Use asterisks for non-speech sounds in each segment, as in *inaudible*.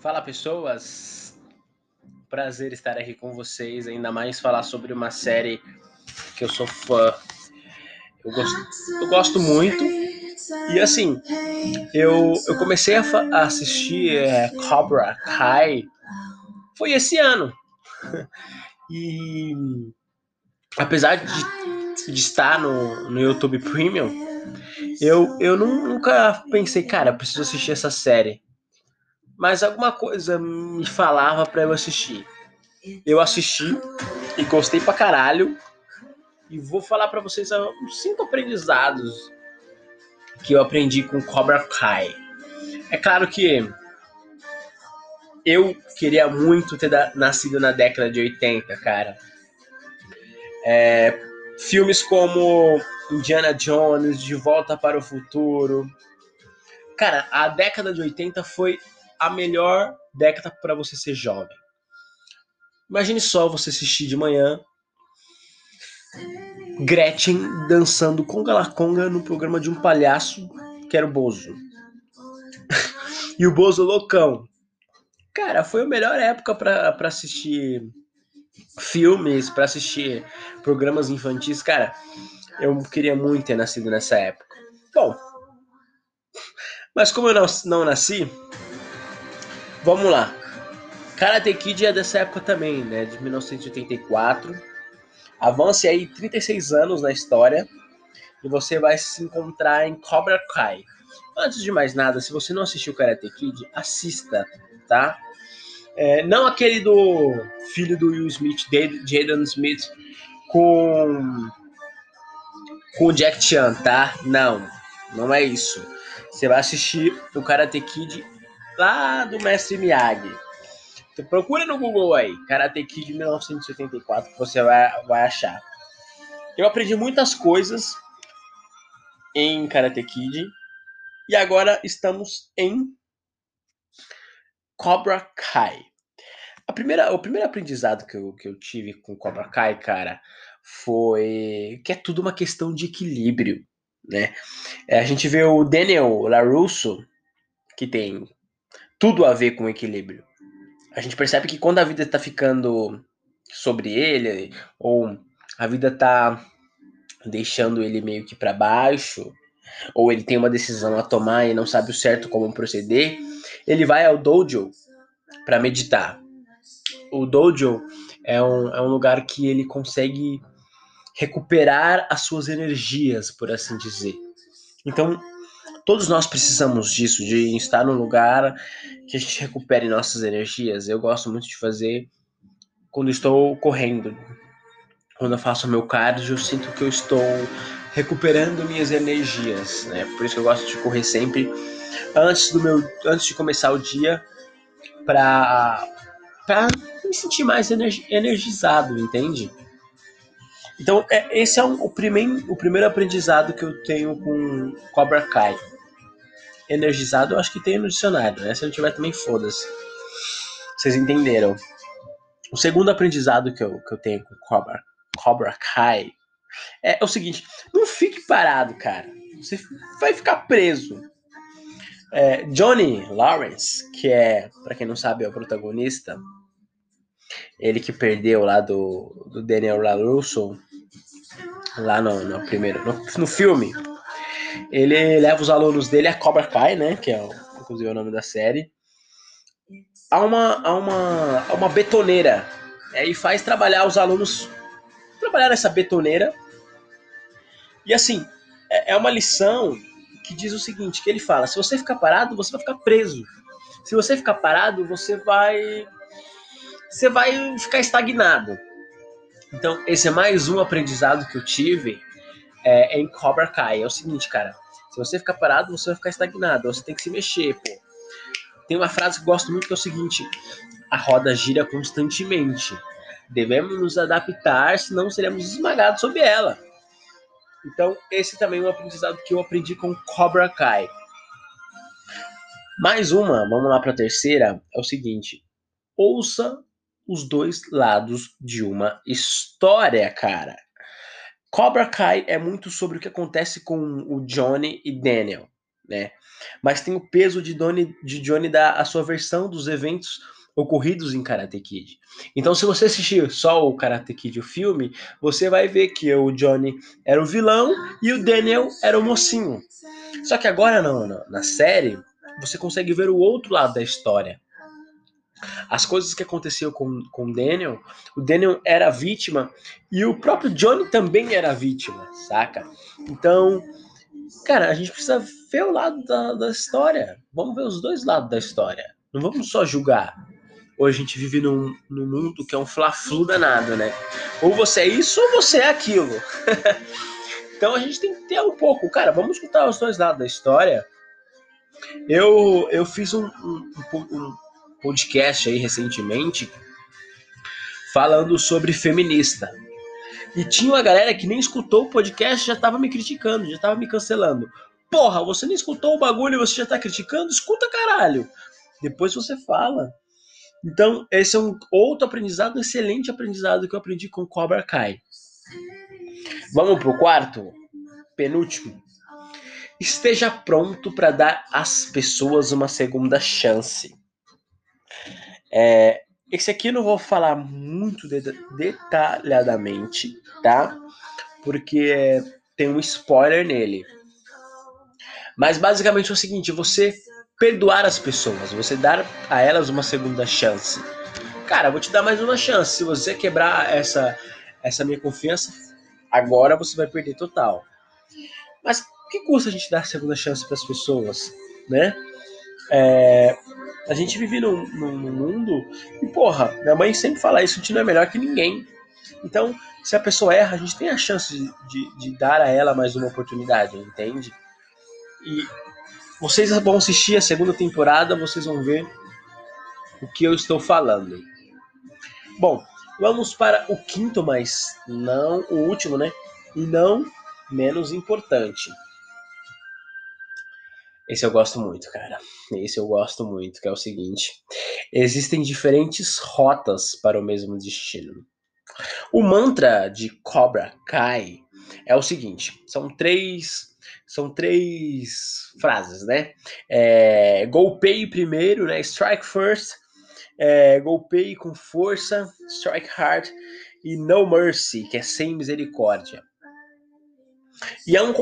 Fala pessoas, prazer estar aqui com vocês, ainda mais falar sobre uma série que eu sou fã. Eu gosto, eu gosto muito. E assim, eu, eu comecei a, a assistir é, Cobra Kai foi esse ano. *laughs* E apesar de, de estar no, no YouTube Premium, eu, eu nunca pensei, cara, preciso assistir essa série mas alguma coisa me falava para eu assistir. Eu assisti e gostei pra caralho. E vou falar para vocês uns cinco aprendizados que eu aprendi com Cobra Kai. É claro que eu queria muito ter nascido na década de 80, cara. É, filmes como Indiana Jones, De Volta para o Futuro. Cara, a década de 80 foi a melhor década para você ser jovem. Imagine só você assistir de manhã Gretchen dançando conga la conga no programa de um palhaço que era o Bozo. *laughs* e o Bozo loucão. Cara, foi a melhor época para assistir filmes, para assistir programas infantis. Cara, eu queria muito ter nascido nessa época. Bom, mas como eu não, não nasci, Vamos lá. Karate Kid é dessa época também, né? De 1984. Avance aí 36 anos na história e você vai se encontrar em Cobra Kai. Antes de mais nada, se você não assistiu Karate Kid, assista, tá? É, não aquele do filho do Will Smith, Jaden Smith, com com o Jack Chan, tá? Não, não é isso. Você vai assistir o Karate Kid lá do mestre Miyagi. Então, procura no Google aí, Karate Kid 1974, que você vai, vai achar. Eu aprendi muitas coisas em Karate Kid e agora estamos em Cobra Kai. A primeira, o primeiro aprendizado que eu, que eu tive com Cobra Kai, cara, foi que é tudo uma questão de equilíbrio, né? É, a gente vê o Daniel LaRusso, que tem tudo a ver com equilíbrio. A gente percebe que quando a vida está ficando sobre ele, ou a vida está deixando ele meio que para baixo, ou ele tem uma decisão a tomar e não sabe o certo como proceder, ele vai ao dojo para meditar. O dojo é um, é um lugar que ele consegue recuperar as suas energias, por assim dizer. Então, Todos nós precisamos disso, de estar num lugar que a gente recupere nossas energias. Eu gosto muito de fazer quando estou correndo. Quando eu faço meu cardio, eu sinto que eu estou recuperando minhas energias, né? Por isso que eu gosto de correr sempre antes do meu antes de começar o dia para para me sentir mais energizado, entende? Então, é, esse é o, primeiro, o primeiro aprendizado que eu tenho com Cobra Kai. Energizado, eu acho que tem no dicionário, né? Se não tiver, também foda-se. Vocês entenderam. O segundo aprendizado que eu, que eu tenho com Cobra, Cobra Kai é, o seguinte: não fique parado, cara. Você vai ficar preso. É, Johnny Lawrence, que é, para quem não sabe, é o protagonista, ele que perdeu lá do, do Daniel LaRusso lá no, no primeiro, no, no, filme, ele leva os alunos dele a Cobra Kai, né, que é inclusive é o nome da série, a uma, a uma, a uma betoneira, é, e faz trabalhar os alunos, trabalhar nessa betoneira, e assim, é, é uma lição que diz o seguinte, que ele fala, se você ficar parado, você vai ficar preso, se você ficar parado, você vai você vai ficar estagnado. Então, esse é mais um aprendizado que eu tive é, em Cobra Kai. É o seguinte, cara. Se você ficar parado, você vai ficar estagnado. Você tem que se mexer, pô. Tem uma frase que eu gosto muito que é o seguinte: a roda gira constantemente. Devemos nos adaptar, senão seremos esmagados sob ela. Então, esse também é um aprendizado que eu aprendi com Cobra Kai. Mais uma, vamos lá para a terceira, é o seguinte: ouça os dois lados de uma história, cara. Cobra Kai é muito sobre o que acontece com o Johnny e Daniel, né? Mas tem o peso de, Donnie, de Johnny dar a sua versão dos eventos ocorridos em Karate Kid. Então, se você assistir só o Karate Kid, o filme, você vai ver que o Johnny era o vilão e o Daniel era o mocinho. Só que agora, não, na série, você consegue ver o outro lado da história. As coisas que aconteceu com, com Daniel, o Daniel era vítima e o próprio Johnny também era vítima, saca? Então, cara, a gente precisa ver o lado da, da história. Vamos ver os dois lados da história. Não vamos só julgar. Hoje a gente vive num, num mundo que é um fla-flu danado, né? Ou você é isso ou você é aquilo. *laughs* então a gente tem que ter um pouco. Cara, vamos escutar os dois lados da história. Eu, eu fiz um, um, um podcast aí recentemente falando sobre feminista. E tinha uma galera que nem escutou o podcast já tava me criticando, já tava me cancelando. Porra, você nem escutou o bagulho e você já tá criticando? Escuta caralho. Depois você fala. Então, esse é um outro aprendizado, um excelente aprendizado que eu aprendi com Cobra Kai. Vamos pro quarto? Penúltimo. Esteja pronto para dar às pessoas uma segunda chance. É, esse aqui eu não vou falar muito de, detalhadamente, tá? Porque tem um spoiler nele. Mas basicamente é o seguinte: você perdoar as pessoas, você dar a elas uma segunda chance. Cara, vou te dar mais uma chance. Se você quebrar essa, essa minha confiança, agora você vai perder total. Mas que custa a gente dar segunda chance para as pessoas, né? É, a gente vive num, num, num, mundo e, porra, minha mãe sempre fala isso, gente não é melhor que ninguém. Então, se a pessoa erra, a gente tem a chance de, de dar a ela mais uma oportunidade, entende? E vocês vão assistir a segunda temporada, vocês vão ver o que eu estou falando. Bom, vamos para o quinto, mas não o último, né? E não menos importante. Esse eu gosto muito, cara. Esse eu gosto muito, que é o seguinte: existem diferentes rotas para o mesmo destino. O mantra de Cobra Kai é o seguinte: são três são três frases, né? É, golpeie primeiro, né? Strike first. É, golpeie com força, strike hard. E no mercy, que é sem misericórdia. E é um,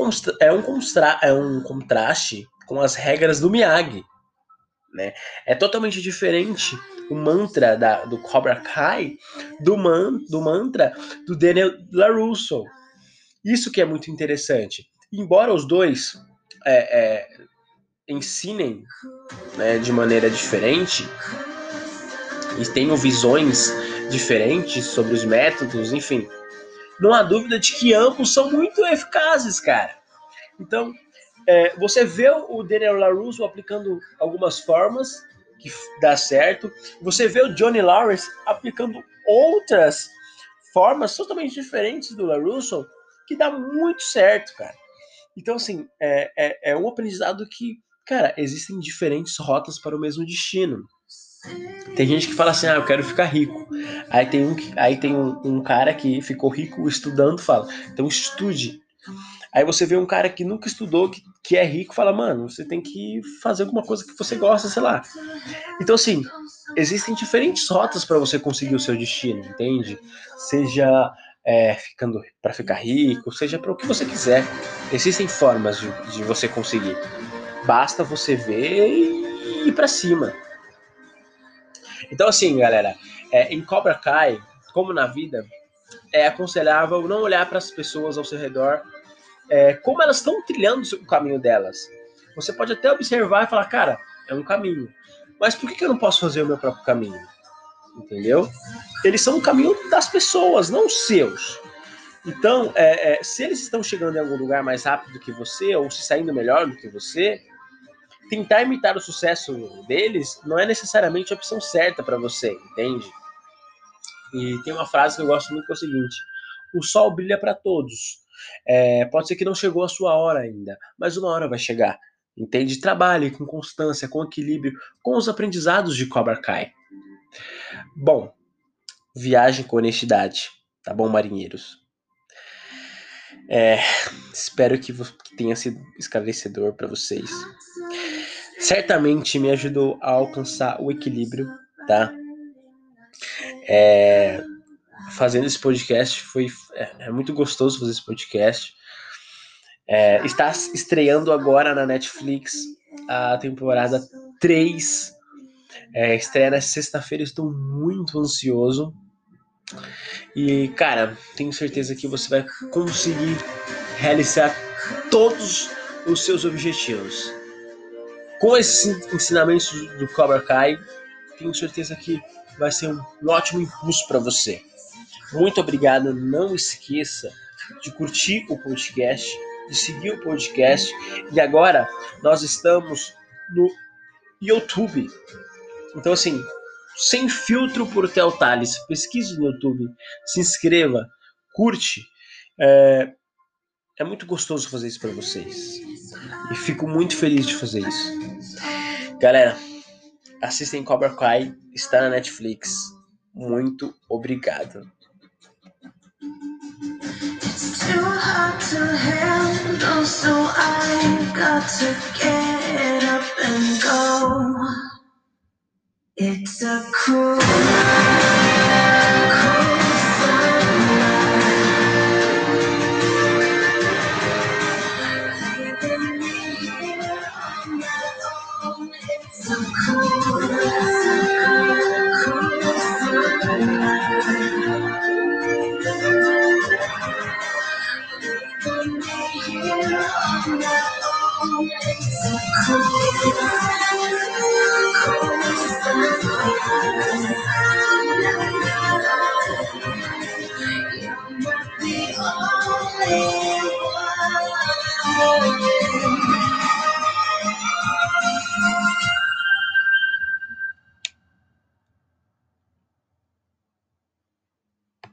é um, é um contraste com as regras do Miyagi. Né? É totalmente diferente o mantra da, do Cobra Kai do, man, do mantra do Daniel LaRusso. Isso que é muito interessante embora os dois é, é, ensinem né, de maneira diferente e tenham visões diferentes sobre os métodos, enfim, não há dúvida de que ambos são muito eficazes, cara. Então, é, você vê o Daniel LaRusso aplicando algumas formas que dá certo, você vê o Johnny Lawrence aplicando outras formas totalmente diferentes do LaRusso que dá muito certo, cara. Então, assim, é, é, é um aprendizado que, cara, existem diferentes rotas para o mesmo destino. Tem gente que fala assim, ah, eu quero ficar rico. Aí tem um, aí tem um, um cara que ficou rico estudando, fala, então estude. Aí você vê um cara que nunca estudou, que, que é rico, fala, mano, você tem que fazer alguma coisa que você gosta, sei lá. Então, assim, existem diferentes rotas para você conseguir o seu destino, entende? Seja é, ficando para ficar rico, seja para o que você quiser. Existem formas de, de você conseguir. Basta você ver e ir para cima. Então, assim, galera, é, em Cobra Kai, como na vida, é aconselhável não olhar para as pessoas ao seu redor é, como elas estão trilhando o caminho delas. Você pode até observar e falar, cara, é um caminho. Mas por que, que eu não posso fazer o meu próprio caminho? Entendeu? Eles são o caminho das pessoas, não os seus. Então, é, é, se eles estão chegando em algum lugar mais rápido do que você, ou se saindo melhor do que você, tentar imitar o sucesso deles não é necessariamente a opção certa para você, entende? E tem uma frase que eu gosto muito que é o seguinte: o sol brilha para todos. É, pode ser que não chegou a sua hora ainda, mas uma hora vai chegar. Entende? Trabalhe com constância, com equilíbrio, com os aprendizados de Cobra Kai. Bom, viagem com honestidade, tá bom, marinheiros? É, espero que tenha sido esclarecedor para vocês. certamente me ajudou a alcançar o equilíbrio, tá? É, fazendo esse podcast foi é, é, muito gostoso fazer esse podcast. É, está estreando agora na Netflix a temporada 3. É, estreia na sexta-feira, estou muito ansioso. E, cara, tenho certeza que você vai conseguir realizar todos os seus objetivos. Com esses ensinamentos do Cobra Kai, tenho certeza que vai ser um, ótimo impulso para você. Muito obrigado. Não esqueça de curtir o podcast, de seguir o podcast. E agora nós estamos no YouTube. Então, assim, sem filtro por Theo. Pesquise no YouTube, se inscreva, curte. É, é muito gostoso fazer isso para vocês. E fico muito feliz de fazer isso. Galera, assistem Cobra Kai, está na Netflix. Muito obrigado. Too hard to handle, so I got to get up and go. It's a cruel,